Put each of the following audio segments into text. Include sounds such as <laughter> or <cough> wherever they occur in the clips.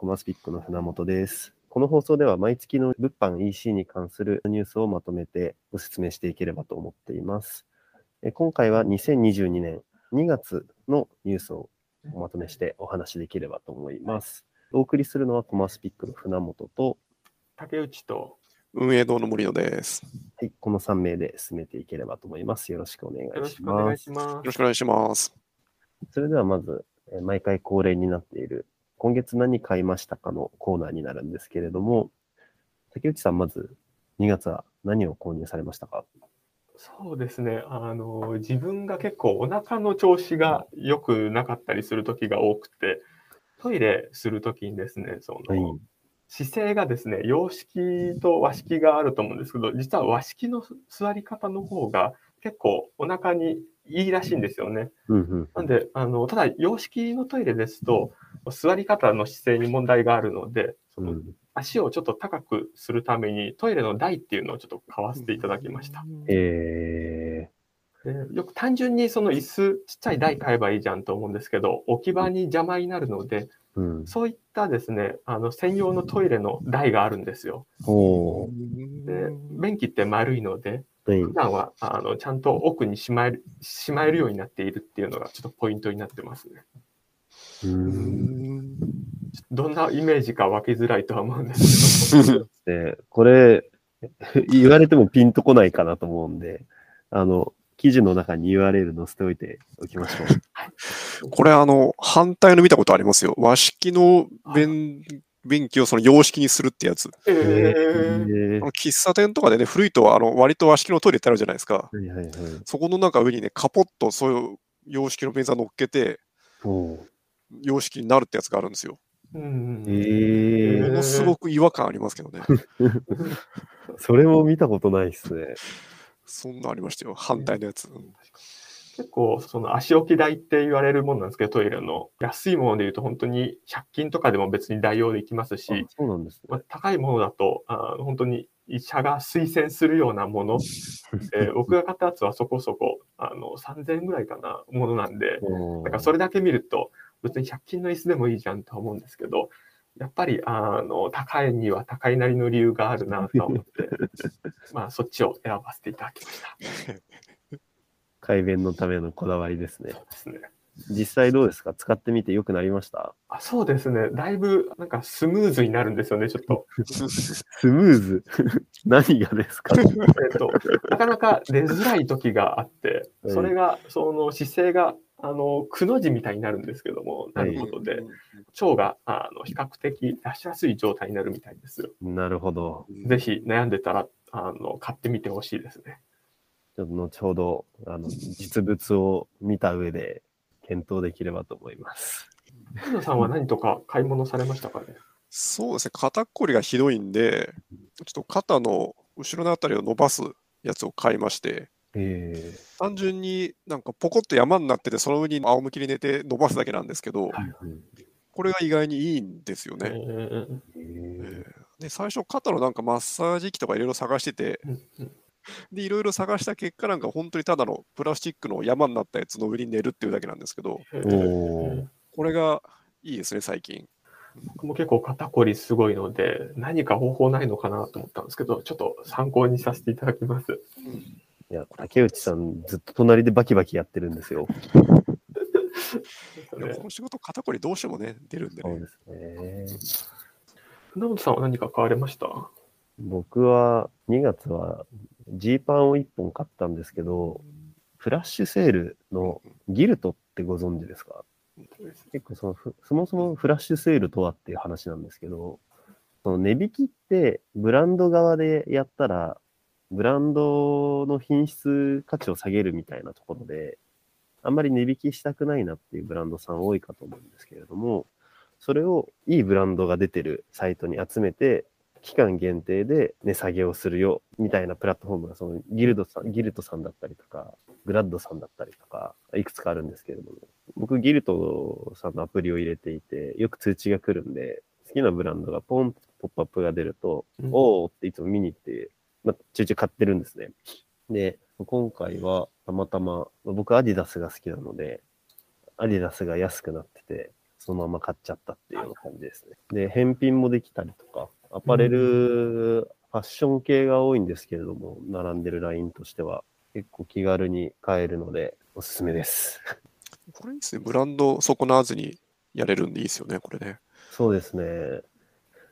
コマスピックの船本です。この放送では毎月の物販 EC に関するニュースをまとめてご説明していければと思っています。え今回は2022年2月のニュースをおまとめしてお話しできればと思います。お送りするのはコマスピックの船本と、竹内と運営堂の森野です。はい、この3名で進めていければと思います。よろしくお願よろいししくお願ます。いしまよろしくお願いします。それではまず、えー毎回恒例になっている、今月何買いましたかのコーナーになるんですけれども、竹内さん、まず2月は何を購入されましたか？す。そうですね。あの、自分が結構お腹の調子が良くなかったりする時が多くて、トイレする時にですね、その、はい姿勢がですね、洋式と和式があると思うんですけど、実は和式の座り方の方が結構お腹にいいらしいんですよね。うんうん。なんで、あの、ただ洋式のトイレですと、座り方の姿勢に問題があるので、そのうん、足をちょっと高くするためにトイレの台っていうのをちょっと買わせていただきました。えでよく単純にその椅子ちっちゃい台買えばいいじゃんと思うんですけど置き場に邪魔になるのでー、うん。そういったですねあの専用のトイレの台があるんですよ。おで便器って丸いのでー、普段はあのちゃんと奥にしまえるしまえるようになっているっていうのがちょっとポイントになってますね。う。うんんどんなイメージか湧きづらいとは思うんですけどで、<laughs> これ、<laughs> 言われてもピンとこないかなと思うんで、あの、記事の中に URL 載せておいておきましょう。これ、あの、反対の見たことありますよ。和式の便便器をその洋式にするってやつ。ええーーあの喫茶店とかでね、古いとあの割と和式のトイレってあるじゃないですか。はいはいはい。そこのなんか上にね、カポッとそういう洋式の便座乗っけて、おー洋式になるってやつがあるんですよ。うんえーものすごく違和感ありますけどね。<laughs> それも見たことないっすね。そんなありましたよ。反対のやつ。うん結構その足置き台って言われるものなんですけどトイレの安いものでいうと本当に100均とかでも別に代用できますしあ、そうなんですね。まあ、高いものだとあ本当に医者が推薦するようなもの、<laughs> えー僕が買ったやつはそこそこあの3000円ぐらいかなものなんでおーだからそれだけ見ると別に100均の椅子でもいいじゃんとは思うんですけどやっぱりあの高いには高いなりの理由があるなとは思って <laughs> まあそっちを選ばせていただきました。改便のためのこだわりですねそう。ですね実際どうですか？使ってみて良くなりました？あそうですね。だいぶなんかスムーズになるんですよね、ちょっと。スムーズ？<laughs> 何がですか？えっと、なかなか出づらい時があって、う <laughs> んそれが、その姿勢が、あの、くの字みたいになるんですけども、なることで、腸が、あの、比較的出しやすい状態になるみたいですよ。なるほど。ぜひ悩んでたら、あの、買ってみてほしいですね。ちょっと後ほど、あの、実物を見た上で検討できればと思います。藤野さんは何とか買い物されましたかね？そうですね、肩こりがひどいんで、ちょっと肩の後ろのあたりを伸ばすやつを買いまして、え単純になんかポコッと山になってて、その上に仰向きに寝て伸ばすだけなんですけど、ーこれが意外にいいんですよえね。ーえで、最初、肩のなんかマッサージ機とかいろいろ探してて、うんうん。で、いろいろ探した結果、なんか本当にただのプラスチックの山になったやつの上に寝るっていうだけなんですけど、これがいいですね、最近。僕も結構肩こりすごいので、何か方法ないのかなと思ったんですけど、ちょっと参考にさせていただきます。いや、竹内さん、ずっと隣でバキバキやってるんですよ。<laughs> でもこの仕事、肩こりどうしてもね、出るんでね。そうですね。船本さんは何か買われました？僕は2月はジーパンを1本買ったんですけど、フラッシュセールのギルトってご存知ですか？結構そのふそもそもフラッシュセールとはっていう話なんですけど、その値引きってブランド側でやったら、ブランドの品質価値を下げるみたいなところで、あんまり値引きしたくないなっていうブランドさん多いかと思うんですけれども、それをいいブランドが出てるサイトに集めて、期間限定で値下げをするよみたいなプラットフォームがそのギルドさん、ギルトさんだったりとか、グラッドさんだったりとか、いくつかあるんですけれども、僕ギルトさんのアプリを入れていて、よく通知が来るんで、好きなブランドがポンとポップアップが出ると、うん。おーっていつも見に行って、まあ、ちょいちょい買ってるんですね。で、今回はたまたま、僕アディダスが好きなので、アディダスが安くなってて、そのまま買っちゃったっていうような感じですね。で、返品もできたりとか、アパレル、ファッション系が多いんですけれども、並んでるラインとしては、結構気軽に買えるので、おすすめです。これですね。ブランド損なわずにやれるんでいいですよね、これね。そうですね。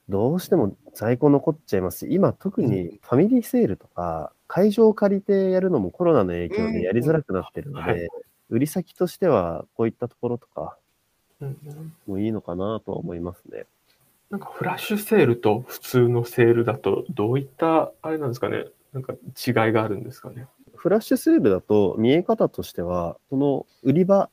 どうしても在庫残っちゃいますし、今特にファミリーセールとか、会場を借りてやるのもコロナの影響でやりづらくなってるのうん。はで、売り先としてはこういったところとかうんういいのかなとは思いますね。なんかフラッシュセールと普通のセールだと、どういった、あれなんですかね、なんか違いがあるんですかね？フラッシュセールだと見え方としては、その売り場、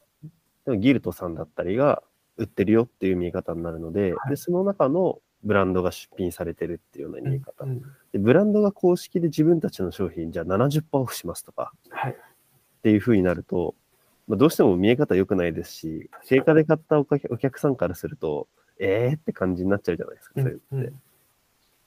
ギルトさんだったりが売ってるよっていう見え方になるので、はい。でその中のブランドが出品されてるっていうような見え方。うんでブランドが公式で自分たちの商品じゃあ70%オフしますとかはい。っていう風になると、まあ、どうしても見え方良くないですし、定価で買ったお客さんからすると、えーって感じになっちゃうじゃないですか、そういうのって。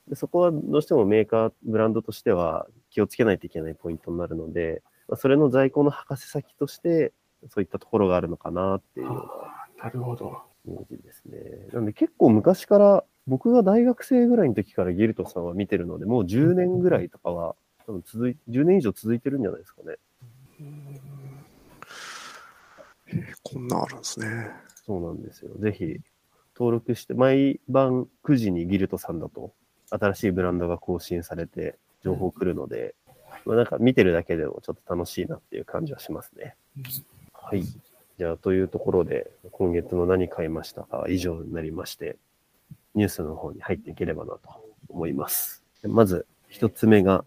でそこはどうしてもメーカー、ブランドとしては気をつけないといけないポイントになるので、まあ、それの在庫の博士先として、そういったところがあるのかなっていうようなるほど。イメージですね。なんで結構昔から、僕が大学生ぐらいの時からギルトさんは見てるので、もう10年ぐらいとかは、多分続い、10年以上続いてるんじゃないですかね。えーこんなんあるんですね。そうなんですよ。ぜひ、登録して、毎晩9時にギルトさんだと、新しいブランドが更新されて、情報来るので、まあ、なんか見てるだけでもちょっと楽しいなっていう感じはしますね。はい。じゃあ、というところで、今月の何買いましたかは以上になりまして、ニュースの方に入っていければなと思います。まず、一つ目が、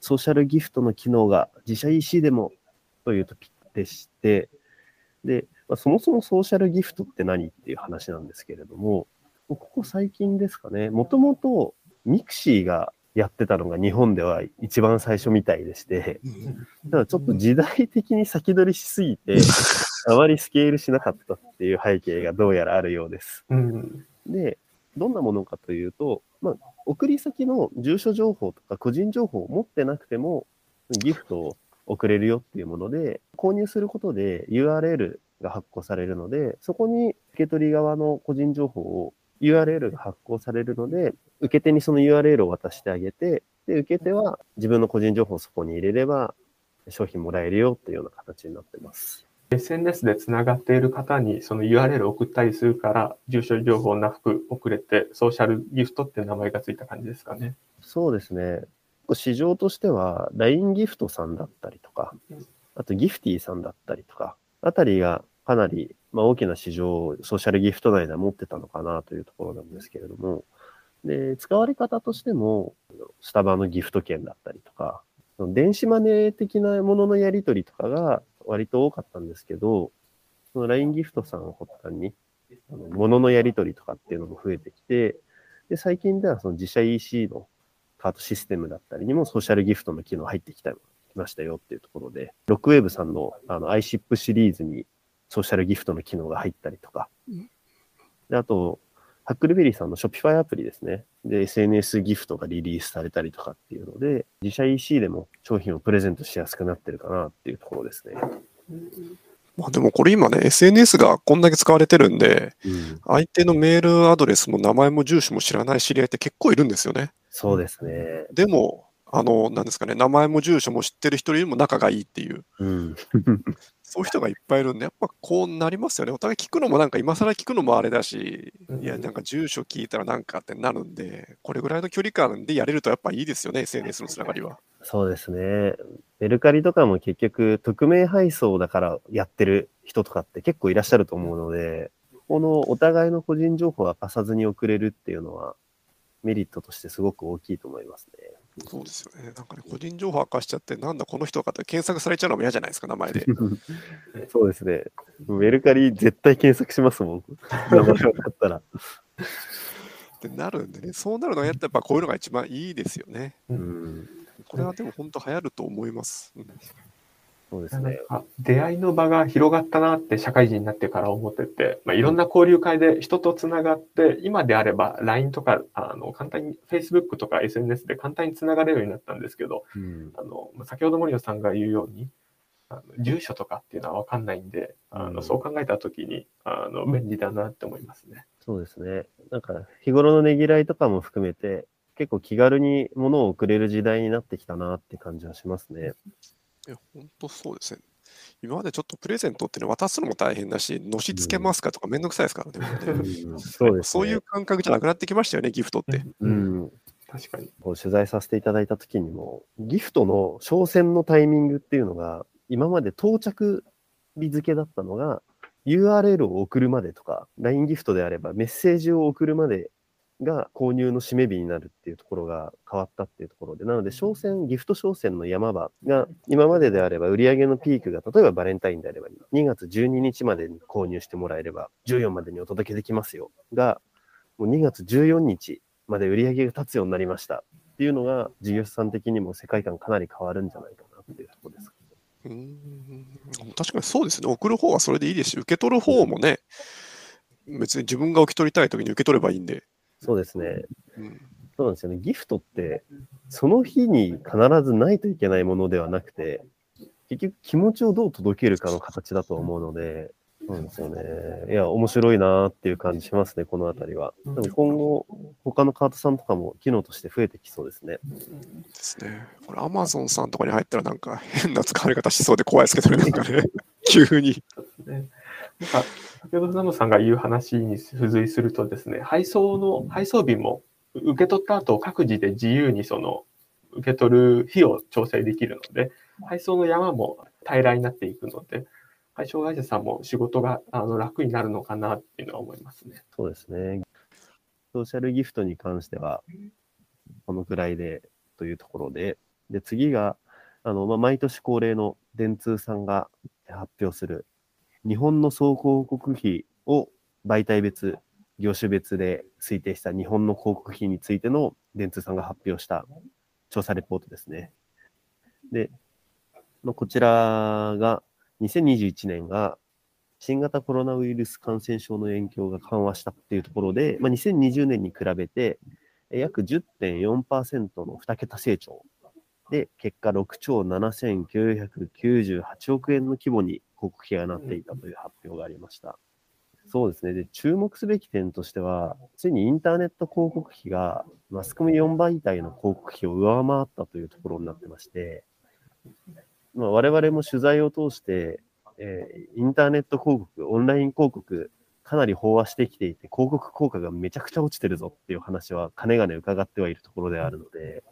ソーシャルギフトの機能が自社 EC でもというトピックでして、で、まあ、そもそもソーシャルギフトって何っていう話なんですけれども、ここ最近ですかね、もともとミクシーがやってたのが日本では一番最初みたいでして、ただちょっと時代的に先取りしすぎて、<laughs> あまりスケールしなかったっていう背景がどうやらあるようです。うん。で、どんなものかというと、まあ、送り先の住所情報とか個人情報を持ってなくても、ギフトを送れるよっていうもので、購入することで URL が発行されるので、そこに受け取り側の個人情報を URL が発行されるので、受け手にその URL を渡してあげて、で、受け手は自分の個人情報をそこに入れれば、商品もらえるよっていうような形になってます。SNS でつながっている方にその URL を送ったりするから、住所情報なく送れて、ソーシャルギフトって名前がついた感じですかね。そうですね。市場としては、LINE ギフトさんだったりとかうん、あとギフティさんだったりとか、あたりがかなり、まあ、大きな市場をソーシャルギフト内では持ってたのかなというところなんですけれども、で、使われ方としても、スタバのギフト券だったりとか、電子マネー的なもののやり取りとかが割と多かったんですけど、その LINE ギフトさんを発端に、あの物のやり取りとかっていうのも増えてきて、で、最近ではその自社 EC のカートシステムだったりにもソーシャルギフトの機能入ってきたきましたよっていうところで、ロックウェーブさんのあの iShip シリーズにソーシャルギフトの機能が入ったりとか、であと、ハックルベリーさんの Shopify アプリですね。で、SNS ギフトがリリースされたりとかっていうので、自社 EC でも商品をプレゼントしやすくなってるかなっていうところですね。まあでもこれ今ね、SNS がこんだけ使われてるんで、うん、相手のメールアドレスも名前も住所も知らない知り合いって結構いるんですよね。そうですね。でも、あの、なんですかね、名前も住所も知ってる人よりも仲がいいっていう、うん。そういう人がいっぱいいるんで、やっぱこうなりますよね。お互い聞くのもなんか今更聞くのもあれだし、いや、なんか住所聞いたらなんかってなるんで、これぐらいの距離感でやれるとやっぱいいですよね、SNS のつながりは。そうですね。メルカリとかも結局、匿名配送だからやってる人とかって結構いらっしゃると思うので、このお互いの個人情報を明かさずに送れるっていうのは、メリットとしてすごく大きいと思いますね。そうですよね。なんかね、個人情報明かしちゃって、なんだこの人かって検索されちゃうのも嫌じゃないですか、名前で。<laughs> そうですね。メルカリ絶対検索しますもん。<laughs> 名前分かったら。ってなるんでね、そうなるのはやっぱこういうのが一番いいですよね。うん。これはでも本当流行ると思います。うんそうですね。出会いの場が広がったなって社会人になってから思ってて、まあ、いろんな交流会で人とつながって、今であれば LINE とかあの簡単に Facebook とか SNS で簡単につながれるようになったんですけど、うん。あのまあ先ほど森野さんが言うように、あの住所とかっていうのは分かんないんで、あうんのそう考えたときにあの便利だなって思いますね。そうですね。なんか、日頃のねぎらいとかも含めて、結構気軽に物を送れる時代になってきたなって感じはしますね。いや、本当そうですね。今までちょっとプレゼントっていうの渡すのも大変だし、のしつけますかとかめんどくさいですからね。もうんそうですね。そういう感覚じゃなくなってきましたよね、ギフトって。うん。確かに。こう取材させていただいた時にも、ギフトの商戦のタイミングっていうのが、今まで到着日付だったのが、URL を送るまでとか、LINE ギフトであればメッセージを送るまでが購入の締め日になるっていうところが変わったっていうところで、なので商戦、ギフト商戦の山場が今までであれば売上のピークが、例えばバレンタインであれば2月12日までに購入してもらえれば14までにお届けできますよが、もう2月14日まで売り上げが立つようになりましたっていうのが、事業者さん的にも世界観かなり変わるんじゃないかなっていうところです。うーん確かにそうですね。送る方はそれでいいですし、受け取る方もね、別に自分が受け取りたいときに受け取ればいいんで。そうですね。うんそうなんですよね。ギフトって、その日に必ずないといけないものではなくて、結局気持ちをどう届けるかの形だと思うので、そうですよね。いや、面白いなーっていう感じしますね、このあたりは。でも今後、他のカートさんとかも機能として増えてきそうですね。ですね。これ、アマゾンさんとかに入ったらなんか変な使われ方しそうで怖いですけどね、なんかね、<laughs> 急に。なんか、先ほどナムさんが言う話に付随するとですね、配送の、配送日も受け取った後各自で自由にその、受け取る日を調整できるので、配送の山も平らになっていくので、配送会社さんも仕事があの楽になるのかなっていうのは思いますね。そうですね。ソーシャルギフトに関しては、このくらいでというところで、で、次が、あの、まあ、毎年恒例の電通さんが発表する、日本の総広告費を媒体別、業種別で推定した日本の広告費についての電通さんが発表した調査レポートですね。で、こちらが、2021年が新型コロナウイルス感染症の影響が緩和したっていうところで、まあ、2020年に比べて、約10.4%の2桁成長で、結果6兆7998億円の規模に告費がなっていたという発表がありました。そうですね。で、注目すべき点としては、ついにインターネット広告費がマスコミ4媒体の広告費を上回ったというところになってまして、まあ、我々も取材を通して、えーインターネット広告、オンライン広告、かなり飽和してきていて、広告効果がめちゃくちゃ落ちてるぞっていう話は、かねがね伺ってはいるところであるので、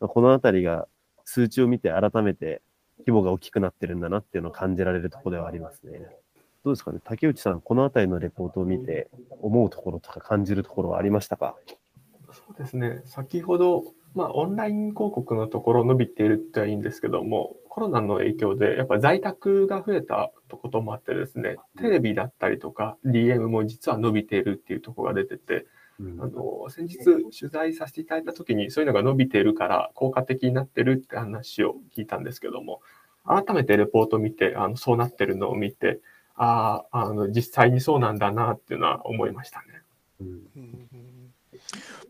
まあこのあたりが数値を見て改めて規模が大きくなってるんだなっていうのを感じられるところではありますね。どうですかね？竹内さん、このあたりのレポートを見て思うところとか感じるところはありましたか？そうですね。先ほど、まあ、オンライン広告のところ伸びているってはいいんですけども、コロナの影響で、やっぱ在宅が増えたこともあってですね、テレビだったりとか、DM も実は伸びているっていうところが出てて、あの、先日取材させていただいたときに、そういうのが伸びているから効果的になってるって話を聞いたんですけども、改めてレポートを見て、あの、そうなってるのを見て、ああ、あの、実際にそうなんだなっていうのは思いましたね。うんうん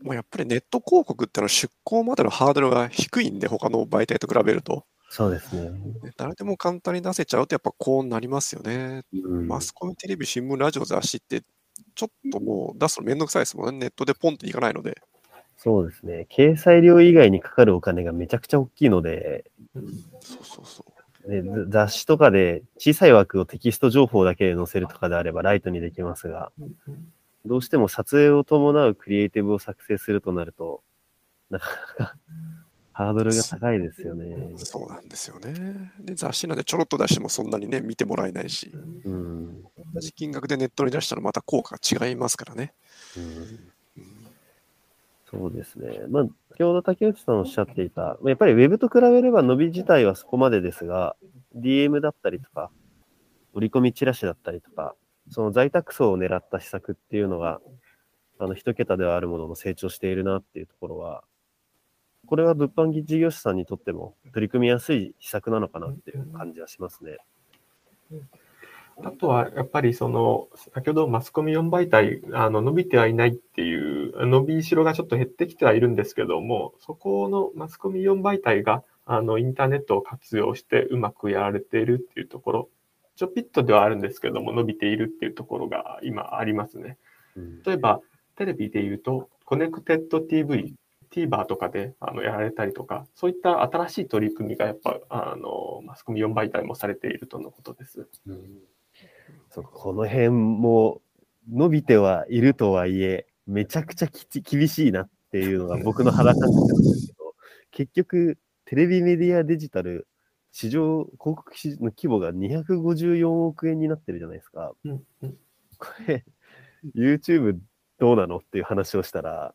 もうやっぱりネット広告ってのは出稿までのハードルが低いんで、他の媒体と比べると。そうですね。ね誰でも簡単に出せちゃうとやっぱこうなりますよね。うんマスコミ、テレビ、新聞、ラジオ、雑誌って、ちょっともう出すのめんどくさいですもんね。ネットでポンっていかないので。そうですね。掲載料以外にかかるお金がめちゃくちゃ大きいので、そうそうそう。ね、ざ雑誌とかで小さい枠をテキスト情報だけで載せるとかであればライトにできますが、どうしても撮影を伴うクリエイティブを作成するとなると、なかなかハードルが高いですよね。そうなんですよね。で、雑誌なんでちょろっと出してもそんなにね、見てもらえないし、うん。同じ金額でネットに出したらまた効果が違いますからね。うんそうですね。まあ、先ほど竹内さんおっしゃっていた、やっぱりウェブと比べれば伸び自体はそこまでですが、DM だったりとか、折り込みチラシだったりとか、その在宅層を狙った施策っていうのが、あの、一桁ではあるものの成長しているなっていうところは、これは物販事業者さんにとっても取り組みやすい施策なのかなっていう感じはしますね。あとは、やっぱりその、先ほどマスコミ4媒体、あの、伸びてはいないっていう、伸びしろがちょっと減ってきてはいるんですけども、そこのマスコミ4媒体があのインターネットを活用してうまくやられているっていうところ、ちょぴっとではあるんですけども、伸びているっていうところが今ありますね。例えば、テレビで言うと、コネクテッド TV、TVer とかであのやられたりとか、そういった新しい取り組みがやっぱあのマスコミ4媒体もされているとのことです。うん、そうこの辺も伸びてはいるとはいえ、めちゃくちゃき厳しいなっていうのが僕の肌感覚なんですけど、<laughs> 結局、テレビメディアデジタル、市場、広告市の規模が254億円になってるじゃないですか。うんうん、これ、YouTube どうなのっていう話をしたら、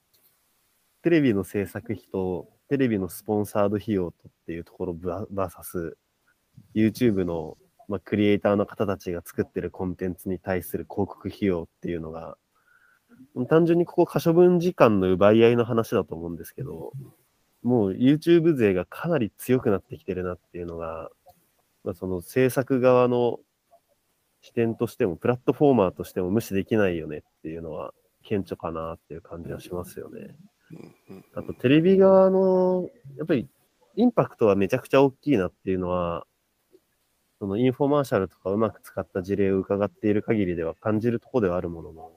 テレビの制作費とテレビのスポンサード費用とっていうところバーサス YouTube の、まあ、クリエイターの方たちが作ってるコンテンツに対する広告費用っていうのが単純にここ可処分時間の奪い合いの話だと思うんですけどもう YouTube 勢がかなり強くなってきてるなっていうのが、まあ、その制作側の視点としてもプラットフォーマーとしても無視できないよねっていうのは顕著かなっていう感じはしますよね。あとテレビ側の、やっぱりインパクトはめちゃくちゃ大きいなっていうのは、そのインフォマーシャルとかうまく使った事例を伺っている限りでは感じるところではあるものの、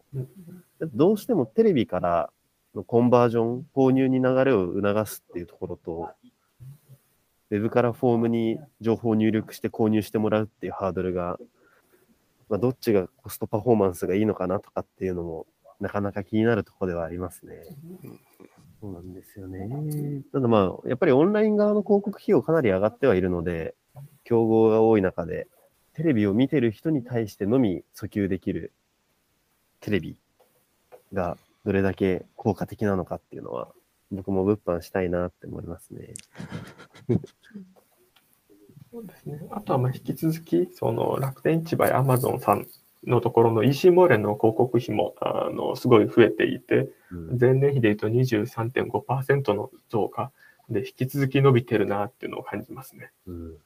どうしてもテレビからのコンバージョン、購入に流れを促すっていうところと、ウェブからフォームに情報を入力して購入してもらうっていうハードルが、まあ、どっちがコストパフォーマンスがいいのかなとかっていうのもなかなか気になるところではありますね。そうなんですよね。ただまあ、やっぱりオンライン側の広告費用かなり上がってはいるので、競合が多い中で、テレビを見てる人に対してのみ訴求できるテレビがどれだけ効果的なのかっていうのは、僕も物販したいなって思いますね。<laughs> そうですね。あとはまあ引き続き、その楽天市場やアマゾンさんのところの EC モーレの広告費もあのすごい増えていて、うん、前年比でいうと23.5%の増加で引き続き伸びてるなっていうのを感じますね。うん、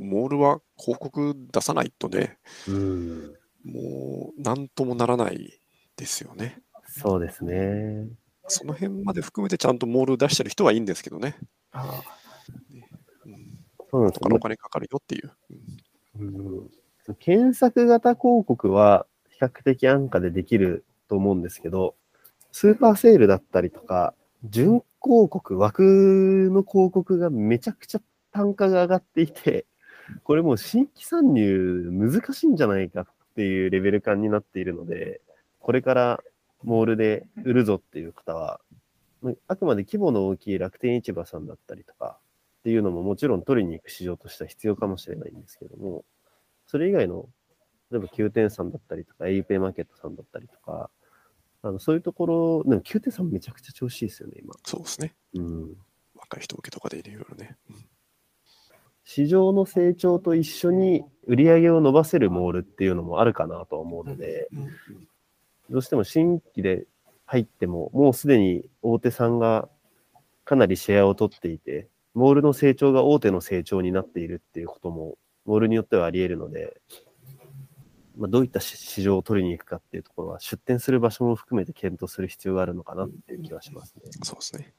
モールは広告出さないとね、うん、もうなんともならないですよね。そうですね。その辺まで含めてちゃんとモール出してる人はいいんですけどね。あねうん、そうなんですか、お金かかるよっていう。うん検索型広告は比較的安価でできると思うんですけど、スーパーセールだったりとか、準広告、枠の広告がめちゃくちゃ単価が上がっていて、これもう新規参入難しいんじゃないかっていうレベル感になっているので、これからモールで売るぞっていう方は、あくまで規模の大きい楽天市場さんだったりとかっていうのももちろん取りに行く市場としては必要かもしれないんですけども、それ以外の、例えば9点さんだったりとか、auPay マーケットさんだったりとか、あのそういうところ、でも9点さんめちゃくちゃ調子いいですよね、今。そうですね。うん。若い人向けとかでいろいろね。うん、市場の成長と一緒に売り上げを伸ばせるモールっていうのもあるかなと思うので、どうしても新規で入っても、もうすでに大手さんがかなりシェアを取っていて、モールの成長が大手の成長になっているっていうこともボールによってはあり得るので、まあ、どういった市場を取りに行くかっていうところは、出店する場所も含めて検討する必要があるのかなっていう気はしますね。そうですね。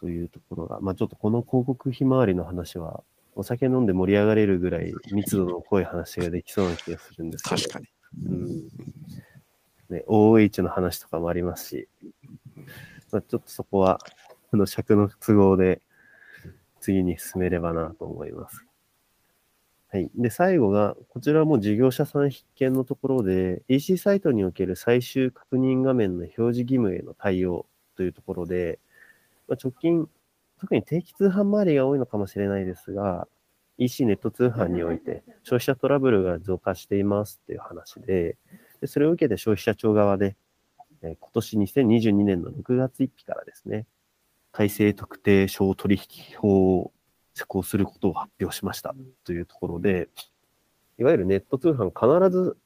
というところが、まあ、ちょっとこの広告費回りの話は、お酒飲んで盛り上がれるぐらい密度の濃い話ができそうな気がするんですけど。確かに。うん。ね、OH の話とかもありますし、まあ、ちょっとそこは、この尺の都合で次に進めればなと思います。はい。で、最後が、こちらも事業者さん必見のところで、EC サイトにおける最終確認画面の表示義務への対応というところで、まあ、直近、特に定期通販周りが多いのかもしれないですが、EC ネット通販において消費者トラブルが増加していますっていう話で、でそれを受けて消費者庁側で、え、今年2022年の6月1日からですね、改正特定商取引法施行することを発表しましたというところで、いわゆるネット通販必ず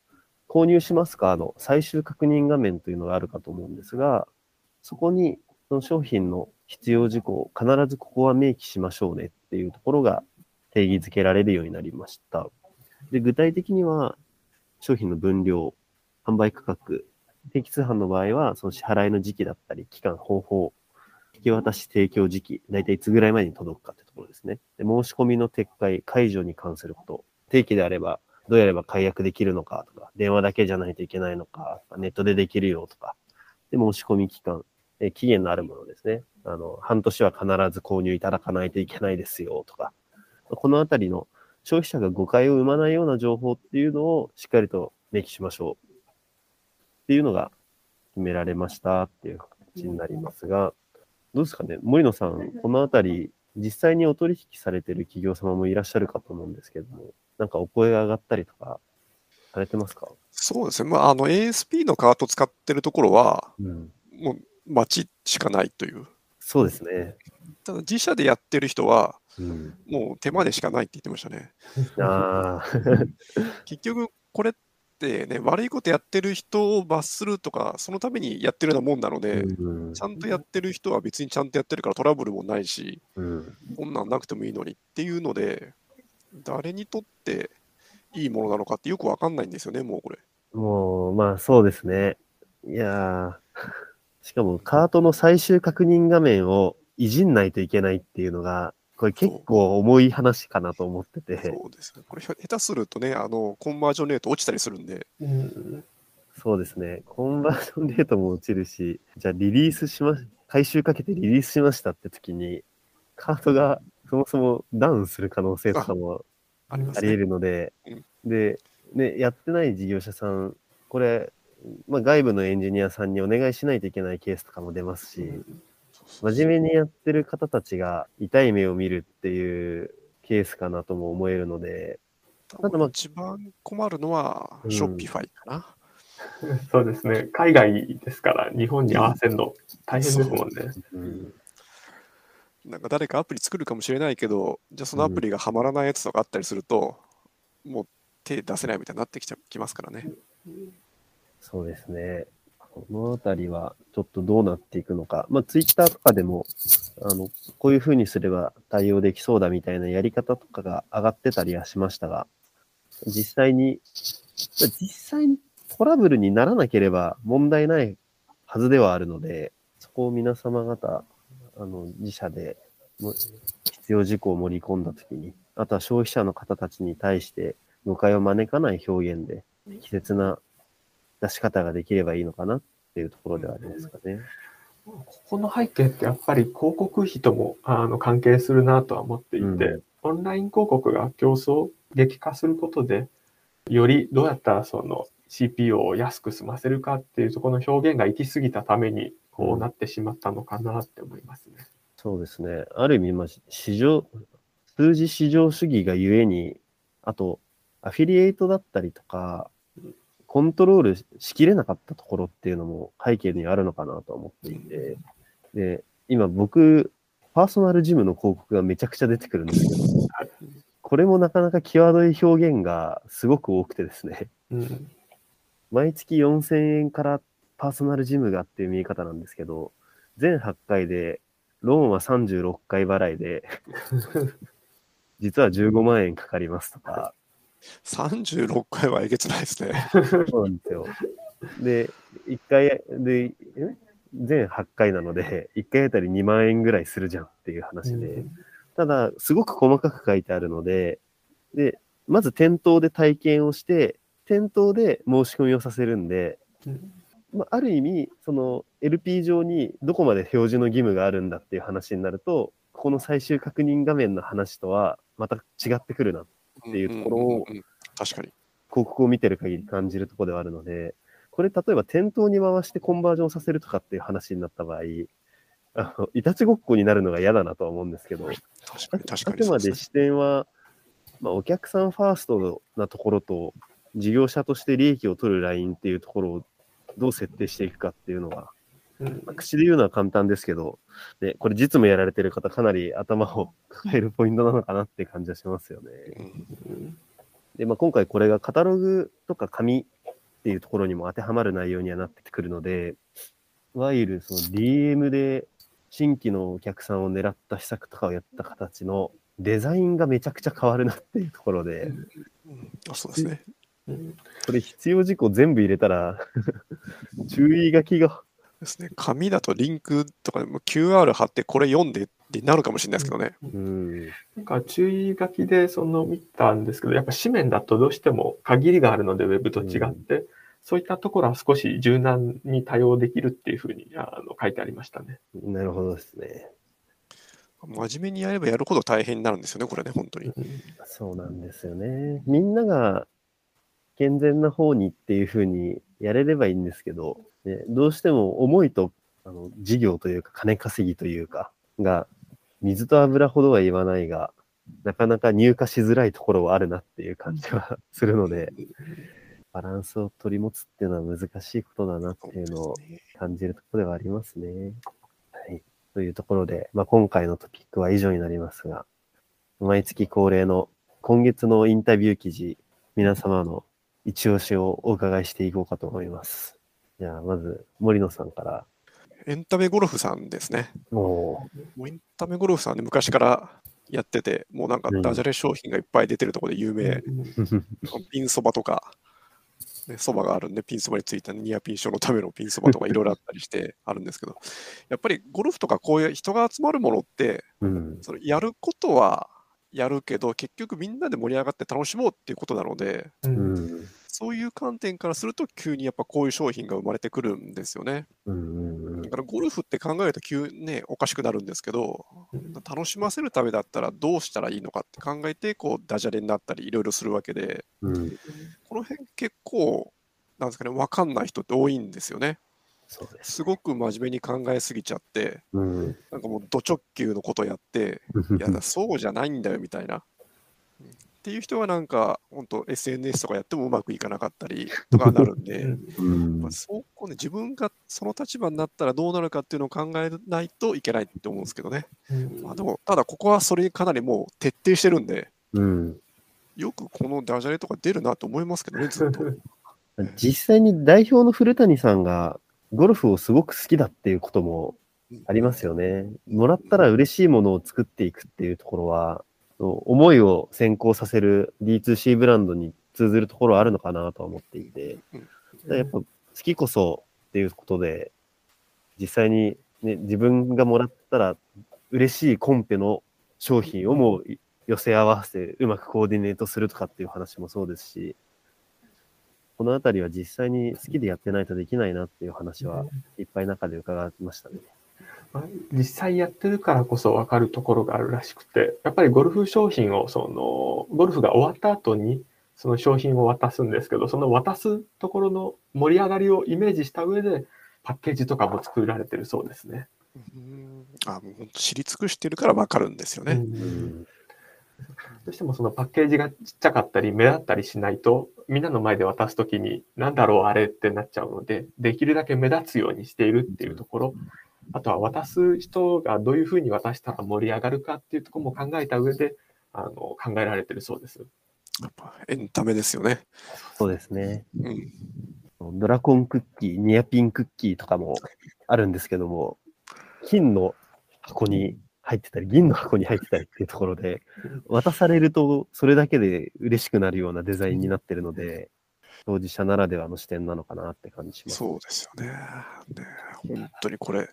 購入しますかの最終確認画面というのがあるかと思うんですが、そこにその商品の必要事項、必ずここは明記しましょうねっていうところが定義づけられるようになりました。で具体的には、商品の分量、販売価格、定期通販の場合は、その支払いの時期だったり、期間、方法、き渡し提供時期、大体いつぐらい前に届くかってところですね。で申し込みの撤回、解除に関すること、定期であれば、どうやれば解約できるのかとか、電話だけじゃないといけないのか、ネットでできるよとか、で、申し込み期間、え期限のあるものですね。あの、半年は必ず購入いただかないといけないですよとか、このあたりの消費者が誤解を生まないような情報っていうのをしっかりと明記しましょう。っていうのが決められましたっていう形になりますが、どうですかね、森野さん、このあたり、実際にお取引されてる企業様もいらっしゃるかと思うんですけども、なんかお声が上がったりとか、されてますか？そうですね。まあ、あの ASP のカート使ってるところは、うん。もう待ちしかないという。そうですね。ただ自社でやってる人は、うん。もう手間でしかないって言ってましたね。ああ、<laughs> 結局、これってね、悪いことやってる人を罰するとか、そのためにやってるようなもんなので、うんちゃんとやってる人は別にちゃんとやってるからトラブルもないし、うん。こんなんなくてもいいのにっていうので、誰にとっていいものなのかってよくわかんないんですよね、もうこれ。もう、まあそうですね。いやー、しかもカートの最終確認画面をいじんないといけないっていうのが、これ結構重い話かなと思ってて、そうですね。これ、下手するとね、あの、コンバージョンレート落ちたりするんで、うん。そうですね。コンバージョンレートも落ちるし、じゃあリリースしま、回収かけてリリースしましたって時に、カートがそもそもダウンする可能性とかもあり得るのでうん、で、ね、やってない事業者さん、これ、まあ、外部のエンジニアさんにお願いしないといけないケースとかも出ますし、真面目にやってる方たちが痛い目を見るっていうケースかなとも思えるので、ただまあ一番困るのは、うんショッピファイかな。そうですね。海外ですから、日本に合わせるの大変ですもんね。うんなんか誰かアプリ作るかもしれないけど、じゃあそのアプリがはまらないやつとかあったりすると、もう手出せないみたいになってきちゃきますからね。そうですね。このあたりはちょっとどうなっていくのか。まあ、ツイッターとかでも、あの、こういうふうにすれば対応できそうだみたいなやり方とかが上がってたりはしましたが、実際に、まあ実際にトラブルにならなければ問題ないはずではあるので、そこを皆様方、あの、自社でも必要事項を盛り込んだときに、あとは消費者の方たちに対して誤解を招かない表現で、適切な出し方ができればいいのかなっていうところではありますかね。ここの背景ってやっぱり広告費ともあの関係するなとは思っていて、うんオンライン広告が競争激化することで、よりどうやったらその CPO を安く済ませるかっていうところの表現が行き過ぎたためにこうなってしまったのかなって思いますね。そうですね。ある意味、まあ、市場、数字市場主義がゆえに、あと、アフィリエイトだったりとか、コントロールしきれなかったところっていうのも背景にあるのかなと思っていて、で、今僕、パーソナルジムの広告がめちゃくちゃ出てくるんですけど、これもなかなか際どい表現がすごく多くてですね、うん。毎月4000円からパーソナルジムがっていう見え方なんですけど、全8回で、ローンは36回払いで、<laughs> 実は15万円かかりますとか、36回はえげつないですね。そうなんですよ。で、1回で、え？全8回なので、1回あたり2万円ぐらいするじゃんっていう話で、ただ、すごく細かく書いてあるので、で、まず店頭で体験をして、店頭で申し込みをさせるんで、うんまあ、ある意味、その LP 上にどこまで表示の義務があるんだっていう話になると、ここの最終確認画面の話とはまた違ってくるな、っていうところを確かに。広告を見てる限り感じるところではあるので、これ例えば店頭に回してコンバージョンさせるとかっていう話になった場合、あのいたちごっこになるのが嫌だなとは思うんですけど、確かに、確かあくまで視点は、まあ、お客さんファーストなところと、事業者として利益を取るラインっていうところをどう設定していくかっていうのが、うんまあ口で言うのは簡単ですけど、で、これ実務やられてる方、かなり頭を抱えるポイントなのかなって感じはしますよね。で、まあ、今回これがカタログとか紙っていうところにも当てはまる内容にはなってくるので、いわゆるその DM で新規のお客さんを狙った施策とかをやった形のデザインがめちゃくちゃ変わるなっていうところで、うん。あそうですね。うん。これ必要事項全部入れたら、<laughs> 注意書きがですね。紙だとリンクとかでも QR 貼ってこれ読んでってなるかもしれないですけどね。うん。なんか注意書きでその見たんですけど、やっぱ紙面だとどうしても限りがあるので、ウェブと違って、そういったところは少し柔軟に対応できるっていうふうにあの書いてありましたね。なるほどですね。真面目にやればやるほど大変になるんですよね、これね、本当に。そうなんですよね。みんなが健全な方にっていうふうにやれればいいんですけど、ね、どうしても重いとあの事業というか金稼ぎというかが水と油ほどは言わないが、なかなか入荷しづらいところはあるなっていう感じはするので、バランスを取り持つっていうのは難しいことだなっていうのを感じるところではありますね。はい。というところで、まあ、今回のトピックは以上になりますが、毎月恒例の今月のインタビュー記事、皆様の一押しをお伺いしていこうかと思います。じゃあ、まず、森野さんから。エンタメゴルフさんですね。ももうエンタメゴルフさんで昔からやってて、もうなんかうん。ダジャレ商品がいっぱい出てるところで有名、う、<laughs> ピンそばとか、ね、そばがあるんで、ピンそばについたニアピン賞のためのピンそばとかいろいろあったりしてあるんですけど、やっぱりゴルフとかこういう人が集まるものって、うん、そのやることはやるけど、結局みんなで盛り上がって楽しもうっていうことなので、ううんん、そういう観点からすると、急にやっぱこういう商品が生まれてくるんですよね。だからゴルフって考えると急にね、おかしくなるんですけど、楽しませるためだったらどうしたらいいのかって考えて、こうダジャレになったりいろいろするわけで、うん、この辺結構、なんですかね、分かんない人って多いんですよね。す。すごく真面目に考えすぎちゃって、うん、なんかもうド直球のことやって、<laughs> いやだ、そうじゃないんだよみたいな。うんっていう人はなんか、本当 SNS とかやってもうまくいかなかったり <laughs> とかなるんで、うんまあ、そうこうね、自分がその立場になったらどうなるかっていうのを考えないといけないって思うんですけどね。まあ、でも、ただここはそれにかなりもう徹底してるんで、うん。よくこのダジャレとか出るなと思いますけどね、ずっと。<laughs> 実際に代表の古谷さんがゴルフをすごく好きだっていうこともありますよね。もらったら嬉しいものを作っていくっていうところは、思いを先行させる D2C ブランドに通ずるところはあるのかなとは思っていて、やっぱ好きこそっていうことで、実際に、ね、自分がもらったら嬉しいコンペの商品をもう寄せ合わせてうまくコーディネートするとかっていう話もそうですし、このあたりは実際に好きでやってないとできないなっていう話はいっぱい中で伺いましたね。まあ実際やってるからこそ分かるところがあるらしくて、やっぱりゴルフ商品を、その、ゴルフが終わった後に、その商品を渡すんですけど、その渡すところの盛り上がりをイメージした上で、パッケージとかも作られてるそうですね。うんあもう本当知り尽くしてるから分かるんですよね。うんどうしてもそのパッケージがちっちゃかったり目立ったりしないと、みんなの前で渡すときに、なんだろうあれってなっちゃうので、できるだけ目立つようにしているっていうところ、あとは渡す人がどういうふうに渡したら盛り上がるかっていうところも考えた上で、あの考えられてるそうです。やっぱエンタメですよね。そうですね。うん、ドラコンクッキー、ニアピンクッキーとかもあるんですけども、金の箱に入ってたり、銀の箱に入ってたりっていうところで、渡されるとそれだけで嬉しくなるようなデザインになってるので、当事者ならではの視点なのかなって感じします。そうですよね。ね本当にこれ、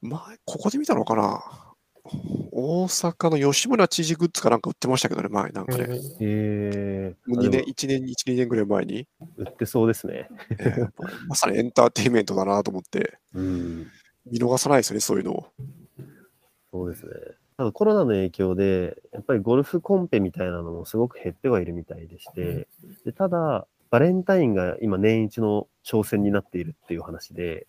前、ここで見たのかな？大阪の吉村知事グッズかなんか売ってましたけどね、前、なんかね。えー、もう2年、あでも1年、1、2年ぐらい前に。売ってそうですね。えーまさにエンターテインメントだなと思って、うん。見逃さないですよね、そういうのを。そうですね。ただコロナの影響で、やっぱりゴルフコンペみたいなのもすごく減ってはいるみたいでして、でただ、バレンタインが今年一の挑戦になっているっていう話で、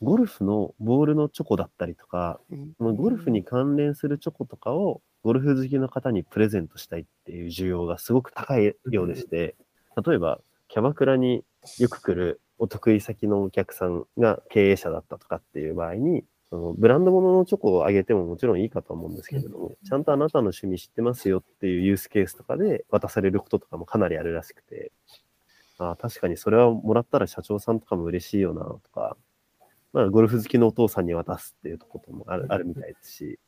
ゴルフのボールのチョコだったりとか、ゴルフに関連するチョコとかをゴルフ好きの方にプレゼントしたいっていう需要がすごく高いようでして、例えばキャバクラによく来るお得意先のお客さんが経営者だったとかっていう場合に、そのブランド物のチョコをあげてももちろんいいかと思うんですけれども、ちゃんとあなたの趣味知ってますよっていうユースケースとかで渡されることとかもかなりあるらしくて、ああ確かにそれはもらったら社長さんとかも嬉しいよなとか、まあ、ゴルフ好きのお父さんに渡すっていうこともあるあるみたいですし、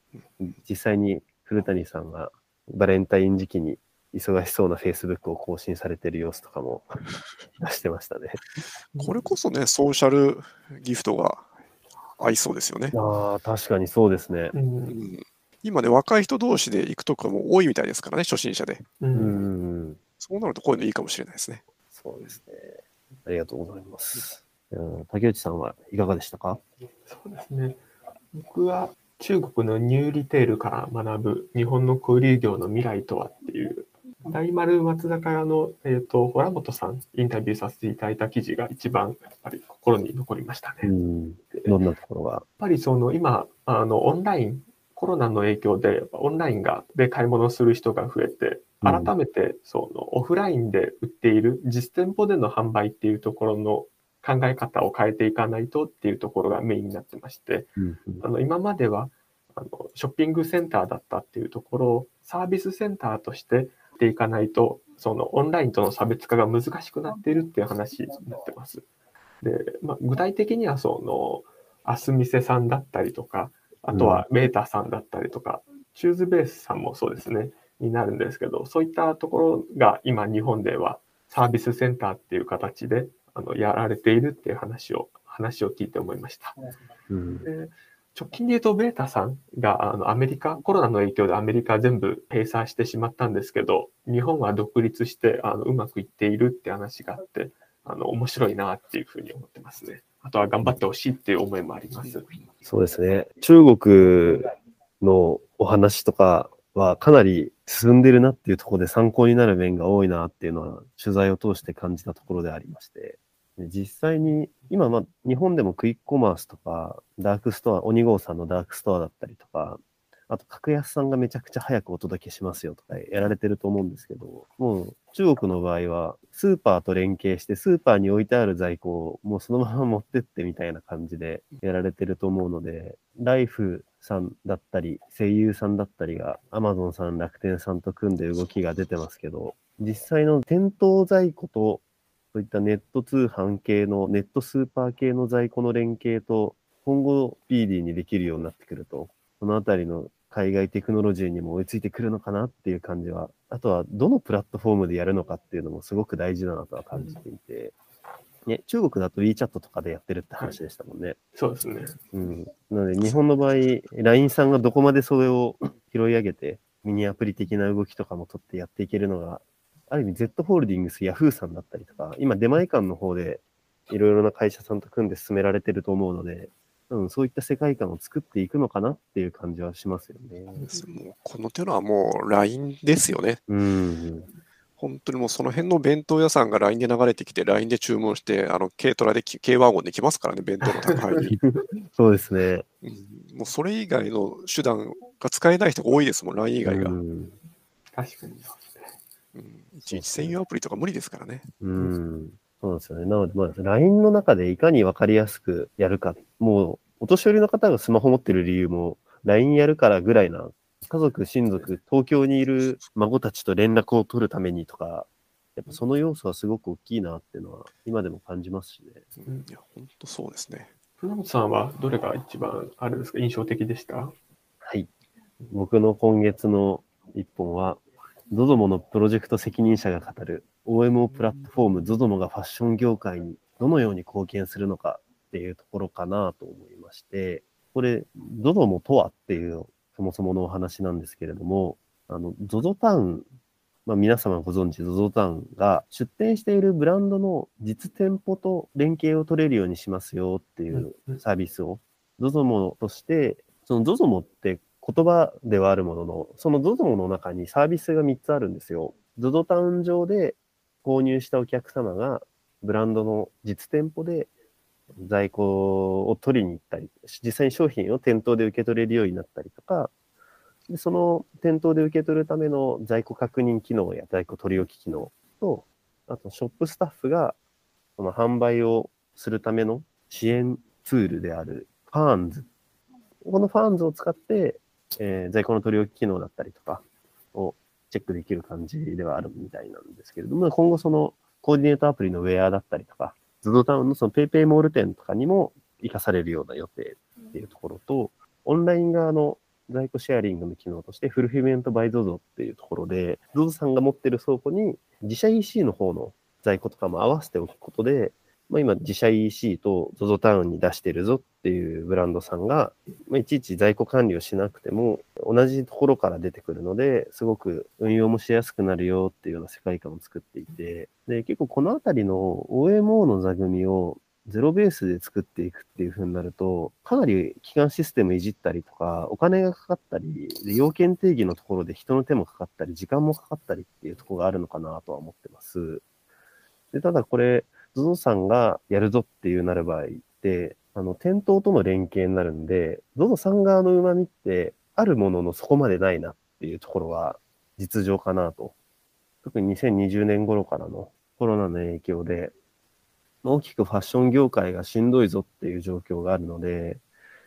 実際に古谷さんがバレンタイン時期に忙しそうな Facebook を更新されてる様子とかも <laughs> 出してましたね。これこそね、ソーシャルギフトが合いそうですよね。ああ、確かにそうですね。う。うんん、今ね、若い人同士で行くとかも多いみたいですからね、初心者で。う。うんん。そうなるとこういうのいいかもしれないですね。そうですね。ありがとうございます。うん竹内さんはいかがでしたか？そうですね。僕は中国のニューリテールから学ぶ日本の小売業の未来とはっていう、大丸松坂屋の、えー、と洞本さん、インタビューさせていただいた記事が一番やっぱり心に残りましたね。ん。どんなところが？ぱりその今あの、オンライン、コロナの影響でオンラインがで買い物する人が増えて、改めてそのオフラインで売っている実店舗での販売っていうところの考え方を変えていかないとっていうところがメインになってまして、うんあの今まではあのショッピングセンターだったっていうところをサービスセンターとしてしていかないとそのオンラインとの差別化が難しくなっているっていう話になってます。で、まあ、具体的にはそのアスミセさん。だったりとかあとはメーターさんだったりとか、チューズベースさんもそうですねになるんですけどそういったところが今日本ではサービスセンターっていう形であのやられているっていう話を話を聞いて思いました。うんで直近で言うと、ベータさんがあのアメリカ、コロナの影響でアメリカ全部閉鎖してしまったんですけど、日本は独立してあのうまくいっているって話があって、あの面白いなっていうふうに思ってますね。あとは頑張ってほしいっていう思いもあります。そうですね。中国のお話とかはかなり進んでるなっていうところで参考になる面が多いなっていうのは取材を通して感じたところでありまして、実際に今、ま、日本でもクイックコマースとか、ダークストア、 OniGO さんのダークストアだったりとか、あと、カクヤスさんがめちゃくちゃ早くお届けしますよとかやられてると思うんですけど、もう中国の場合は、スーパーと連携して、スーパーに置いてある在庫をもうそのまま持ってってみたいな感じでやられてると思うので、ライフさんだったり、西友さんだったりが、アマゾンさん、楽天さんと組んで動きが出てますけど、実際の店頭在庫と、そういったネット通販系の、ネットスーパー系の在庫の連携と、今後、スピーディーにできるようになってくると、このあたりの海外テクノロジーにも追いついてくるのかなっていう感じは、あとはどのプラットフォームでやるのかっていうのもすごく大事だなとは感じていて、ね、中国だと WeChat とかでやってるって話でしたもんね。そうですね。うん。なので、日本の場合、LINE さんがどこまでそれを <coughs> 拾い上げて、ミニアプリ的な動きとかも取ってやっていけるのが、ある意味 Z ホールディングス、Yahoo さんだったりとか、今出前館の方でいろいろな会社さんと組んで進められてると思うので、うん、そういった世界観を作っていくのかなっていう感じはしますよね。もうこの手のはもう LINE ですよね。うん。本当にもうその辺の弁当屋さんが LINE で流れてきて、LINE で注文して、あの軽トラでき、軽ワゴンで来ますからね、弁当の宅配に。<laughs> そうですね。うんもうそれ以外の手段が使えない人が多いですもん、LINE 以外が。確かにそうですね。一日専用アプリとか無理ですからね。うん。そうなんですよね。なので、まあ、LINE の中でいかにわかりやすくやるか。もう、お年寄りの方がスマホ持ってる理由も、LINE やるからぐらいな、家族、親族、東京にいる孫たちと連絡を取るためにとか、やっぱその要素はすごく大きいなっていうのは、今でも感じますしね。うんいや、本当そうですね。船本さんはどれが一番あれですか？印象的でした？はい。僕の今月の一本は、ゾゾモのプロジェクト責任者が語る OMO プラットフォームゾゾモがファッション業界にどのように貢献するのかっていうところかなと思いまして、これ、ゾゾモとはっていうそもそものお話なんですけれども、あの、ゾゾタウン、まあ皆様ご存知、ゾゾタウンが出店しているブランドの実店舗と連携を取れるようにしますよっていうサービスを、ゾゾモとして、そのゾゾモって言葉ではあるものの、その ZOZO の中にサービスが3つあるんですよ。ZOZO タウン上で購入したお客様がブランドの実店舗で在庫を取りに行ったり、実際に商品を店頭で受け取れるようになったりとか、でその店頭で受け取るための在庫確認機能や在庫取り置き機能と、あとショップスタッフがその販売をするための支援ツールである FAANS。この FAANS を使って、えー在庫の取り置き機能だったりとかをチェックできる感じではあるみたいなんですけれども、今後そのコーディネートアプリの WEAR だったりとか、 ZOZOTOWN のそのペイペイモール店とかにも生かされるような予定っていうところと、オンライン側の在庫シェアリングの機能として、 Fulfillment by ZOZO っていうところで、 ZOZO さんが持ってる倉庫に自社 EC の方の在庫とかも合わせておくことで、まあ、今自社 EC と ZOZO タウンに出してるぞっていうブランドさんが、まあ、いちいち在庫管理をしなくても同じところから出てくるのですごく運用もしやすくなるよっていうような世界観を作っていてで結構このあたりの OMO の座組をゼロベースで作っていくっていう風になると、かなり基幹システムいじったりとか、お金がかかったり、要件定義のところで人の手もかかったり、時間もかかったりっていうところがあるのかなとは思ってます。でただこれ、ZOZO さんがやるぞっていうなる場合って、あの、店頭との連携になるんで、ZOZO さん側の旨味って、あるもののそこまでないなっていうところは実情かなと。特に2020年頃からのコロナの影響で、大きくファッション業界がしんどいぞっていう状況があるので、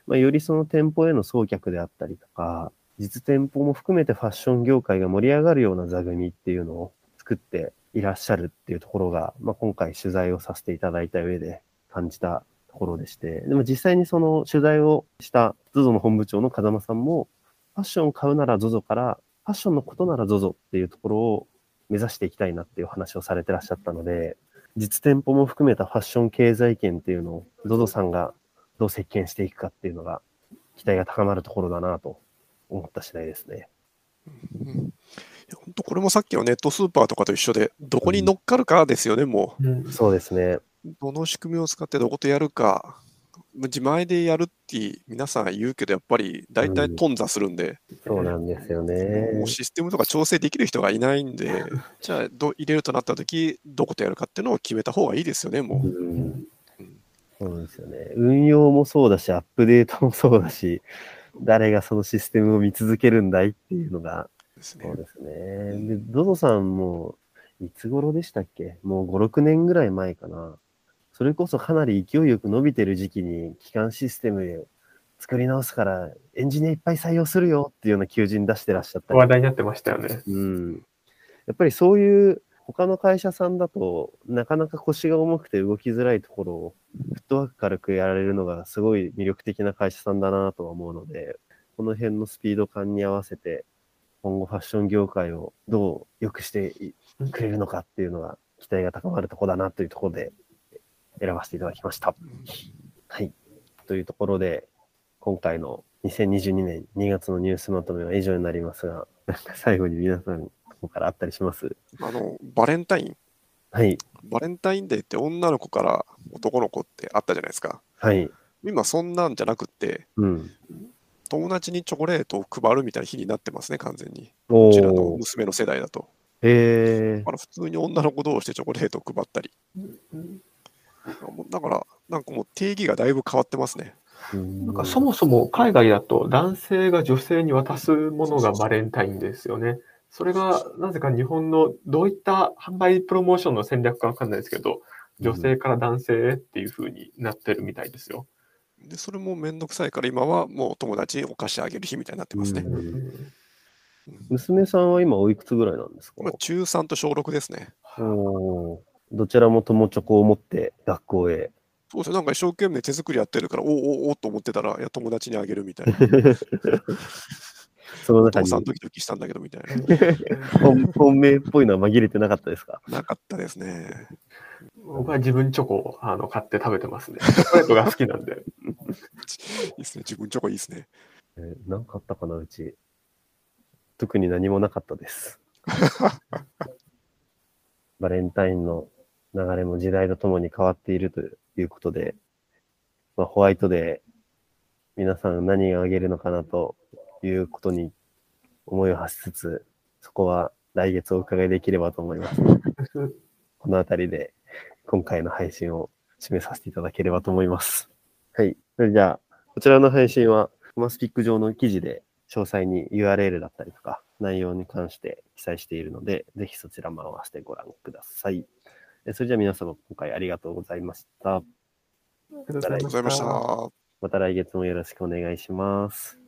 まあ、よりその店舗への送客であったりとか、実店舗も含めてファッション業界が盛り上がるような座組っていうのを作っていらっしゃるっていうところが、まあ、今回取材をさせていただいた上で感じたところでして、でも実際にその取材をした ZOZO の本部長の風間さんも、ファッションを買うなら ZOZO から、ファッションのことなら ZOZO っていうところを目指していきたいなっていう話をされてらっしゃったので、実店舗も含めたファッション経済圏っていうのを ZOZO さんがどう席巻していくかっていうのが期待が高まるところだなと思った次第ですね。本当これもさっきのネットスーパーとかと一緒で、どこに乗っかるかですよね、もう、うん。そうですね。どの仕組みを使ってどことやるか、自前でやるって皆さん言うけど、やっぱり大体頓挫するんで、うん、そうなんですよね。もうシステムとか調整できる人がいないんで、<laughs> じゃあど入れるとなった時どことやるかっていうのを決めた方がいいですよね、もう。うん、そうですよね。運用もそうだし、アップデートもそうだし、誰がそのシステムを見続けるんだいっていうのが、そうですね。で、ドドさんも、いつ頃でしたっけ？もう5、6年ぐらい前かな。それこそかなり勢いよく伸びてる時期に、基幹システム作り直すから、エンジニアいっぱい採用するよっていうような求人出してらっしゃった話題になってましたよね。うん。やっぱりそういう他の会社さんだとなかなか腰が重くて動きづらいところをフットワーク軽くやられるのがすごい魅力的な会社さんだなとは思うので、この辺のスピード感に合わせて今後ファッション業界をどう良くしてくれるのかっていうのが期待が高まるところだなというところで選ばせていただきました。はい。というところで、今回の2022年2月のニュースまとめは以上になりますが、なんか最後に皆さん、ここからあったりします？あの、バレンタイン。はい。バレンタインデーって女の子から男の子ってあったじゃないですか。はい。今そんなんじゃなくて、うん、友達にチョコレートを配るみたいな日になってますね、完全に。こちらの娘の世代だと。へえ。あの普通に女の子同士でチョコレートを配ったり。だから、なんかもう定義がだいぶ変わってますね。なんかそもそも海外だと男性が女性に渡すものがバレンタインですよね。それがなぜか日本のどういった販売プロモーションの戦略かわかんないですけど、女性から男性っていう風になってるみたいですよ。で、それもめんどくさいから今はもう友達にお菓子あげる日みたいになってますね。娘さんは今おいくつぐらいなんですか？中3と小6ですね。おどちらも友チョコを持って学校へ。そうですね、なんか一生懸命手作りやってるから、おおおと思ってたら、いや、友達にあげるみたいな。<laughs> その中に。お父さんドキドキしたんだけどみたいな。<laughs> 本命っぽいのは紛れてなかったですか？なかったですね。僕は自分チョコをあの買って食べてますね。チョコレートが好きなんで。いいですね、自分チョコいいですね。えー、何かあったかな、うち。特に何もなかったです。<laughs> バレンタインの流れも時代とともに変わっているということで、まあ、ホワイトで皆さん何があげるのかなということに思いを発しつつ、そこは来月お伺いできればと思います。<laughs> このあたりで今回の配信を締めさせていただければと思います。はい。それじゃあ、こちらの配信は、マスピック上の記事で詳細に URL だったりとか、内容に関して記載しているので、ぜひそちらも合わせてご覧ください。それじゃあ皆様、今回ありがとうございました。ありがとうございました。また来月もよろしくお願いします。